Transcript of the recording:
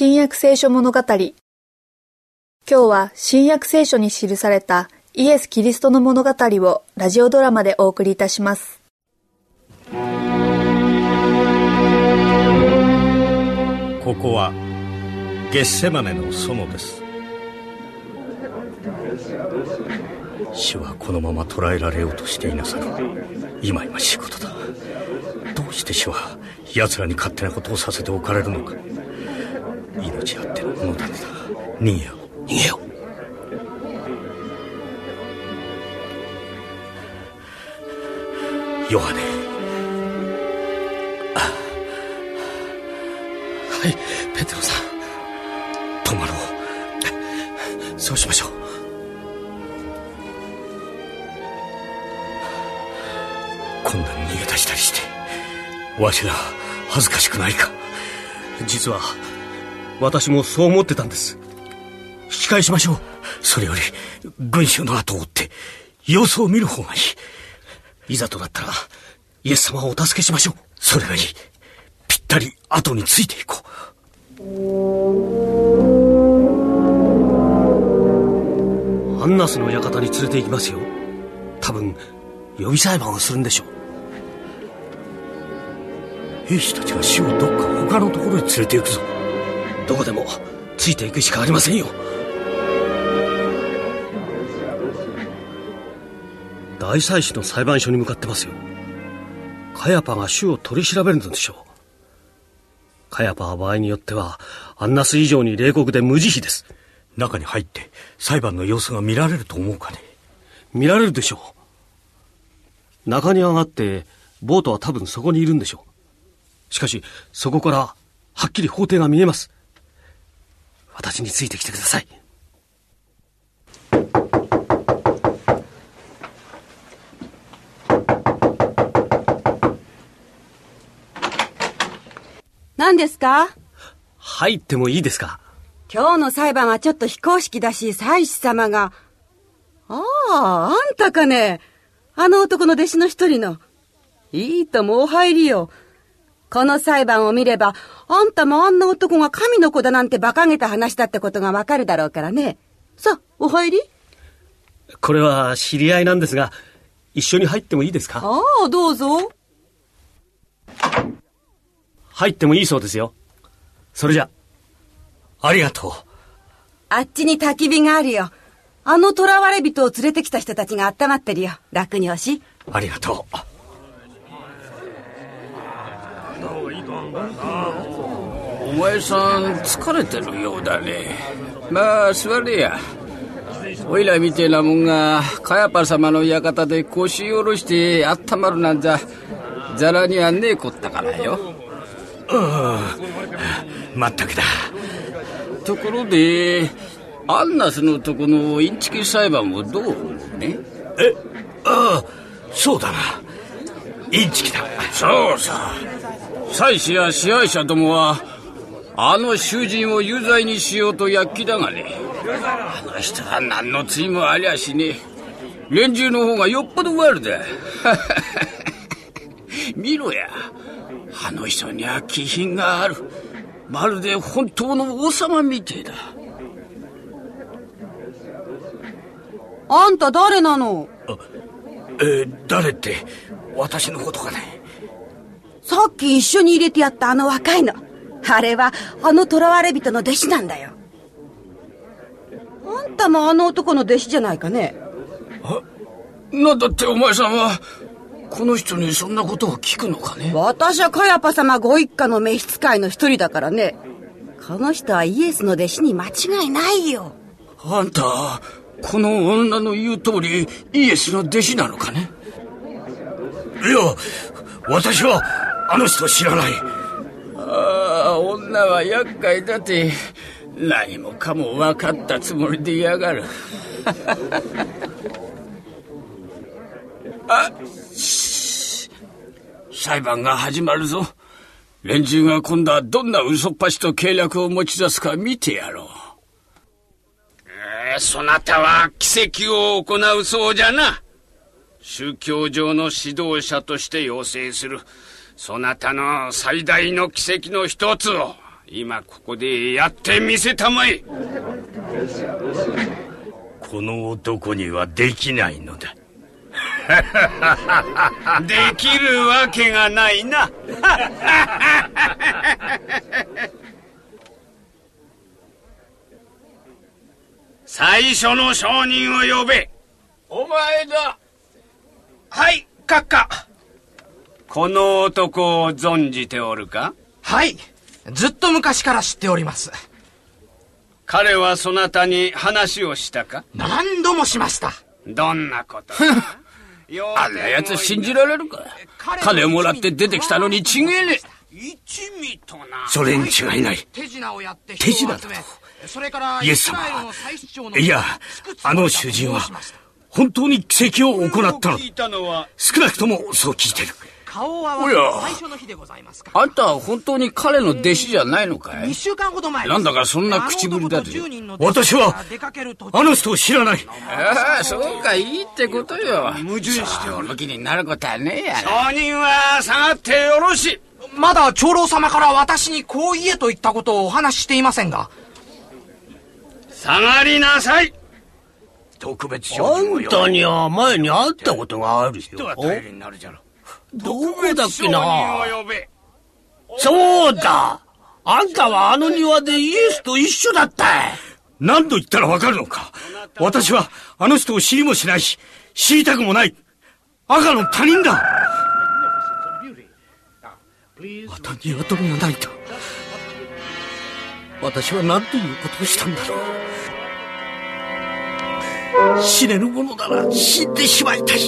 新約聖書物語。今日は新約聖書に記されたイエス・キリストの物語をラジオドラマでお送りいたします。ここはゲッセマネの園です。主はこのまま捕らえられようとしていなさる今今しいことだ。どうして主は奴らに勝手なことをさせておかれるのか。命あってのものだねだ逃げよう。逃げよう。ヨハネ。はいペテロさん。止まろう。そうしましょう。こんなに逃げ出したりしてわしら恥ずかしくないか。実は私もそう思ってたんです。引き返しましょう。それより群衆の後を追って様子を見る方がいい。いざとなったらイエス様をお助けしましょう。それがいいぴったり後についていこう。アンナスの館に連れて行きますよ。多分予備裁判をするんでしょう。兵士たちが死をどっか他のところへ連れて行くぞ。どこでもついていくしかありませんよ。大祭司の裁判所に向かってますよ。カヤパが主を取り調べるのでしょう。カヤパは場合によってはアンナス以上に冷酷で無慈悲です。中に入って裁判の様子が見られると思うかね。見られるでしょう。中に上がってボートは多分そこにいるんでしょう。しかし、そこから、はっきり法廷が見えます。私についてきてください。何ですか？入ってもいいですか？今日の裁判はちょっと非公式だし、祭司様が。ああ、あんたかね。あの男の弟子の一人の。いいともお入りよ。この裁判を見れば、あんたもあんな男が神の子だなんて馬鹿げた話だってことがわかるだろうからね。さあ、お入り？これは知り合いなんですが、一緒に入ってもいいですか？ああ、どうぞ。入ってもいいそうですよ。それじゃ。ありがとう。あっちに焚き火があるよ。あの囚われ人を連れてきた人たちが温まってるよ。楽におし。ありがとう。お前さん疲れてるようだね。まあ座れや。おいらみてえなもんがカヤパ様の館で腰下ろしてあったまるなんざざらにはねえこったからよ。うん。まったくだ。ところでアンナスのとこのインチキ裁判もどうね？えああそうだな。インチキだ。そうさ妻子や支配者どもはあの囚人を有罪にしようと躍起だがね。あの人は何の罪もありゃしね。え連中の方がよっぽど悪だ。見ろや。あの人には気品がある。まるで本当の王様みてえだ。あんた誰なの？えー、誰って私のことかねさっき一緒に入れてやったあの若いの。あれは、あの囚われ人の弟子なんだよ。あんたもあの男の弟子じゃないかね？あ、なんだってお前さんは、この人にそんなことを聞くのかね？私はカヤパ様ご一家の召使いの一人だからね。この人はイエスの弟子に間違いないよ。あんた、この女の言う通り、イエスの弟子なのかね？いや、私は、あの人知らない。ああ、女は厄介だって、何もかも分かったつもりでやがる。あ、裁判が始まるぞ。連中が今度はどんな嘘っぱしと計略を持ち出すか見てやろう。えー、そなたは奇跡を行うそうじゃな。宗教上の指導者として要請する。そなたの最大の奇跡の一つを今ここでやってみせたまえ。この男にはできないのだ。できるわけがないな。最初の証人を呼べ。お前だ。はい、閣下。この男を存じておるか？はい。ずっと昔から知っております。彼はそなたに話をしたか？何度もしました。どんなこと？あんな奴信じられるか？金をもらって出てきたのにちげえね一味とな。それに違いない。手品をやって手品だと。イエス様。いやあの囚人は本当に奇跡を行ったの少なくともそう聞いてる顔はおや。最初の日でございますか。あんたは本当に彼の弟子じゃないのかい？2週間ほど前なんだかそんな口ぶりだぜあの男と10人の弟子私はあの人を知らない。ああそうかいいってことよ。矛盾しておる。気になることはねえやな証人は下がってよろしい。まだ長老様から私にこう言えと言ったことをお話ししていませんが。下がりなさい。特別あんたには前に会ったことがある人がよ。頼りになるじゃろどこだっけな？そうだ。あんたはあの庭でイエスと一緒だった。何度言ったらわかるのか？私はあの人を知りもしないし知りたくもない。赤の他人だ。またニワトリが鳴いた私は何ということをしたんだろう。死ねるものなら死んでしまいたい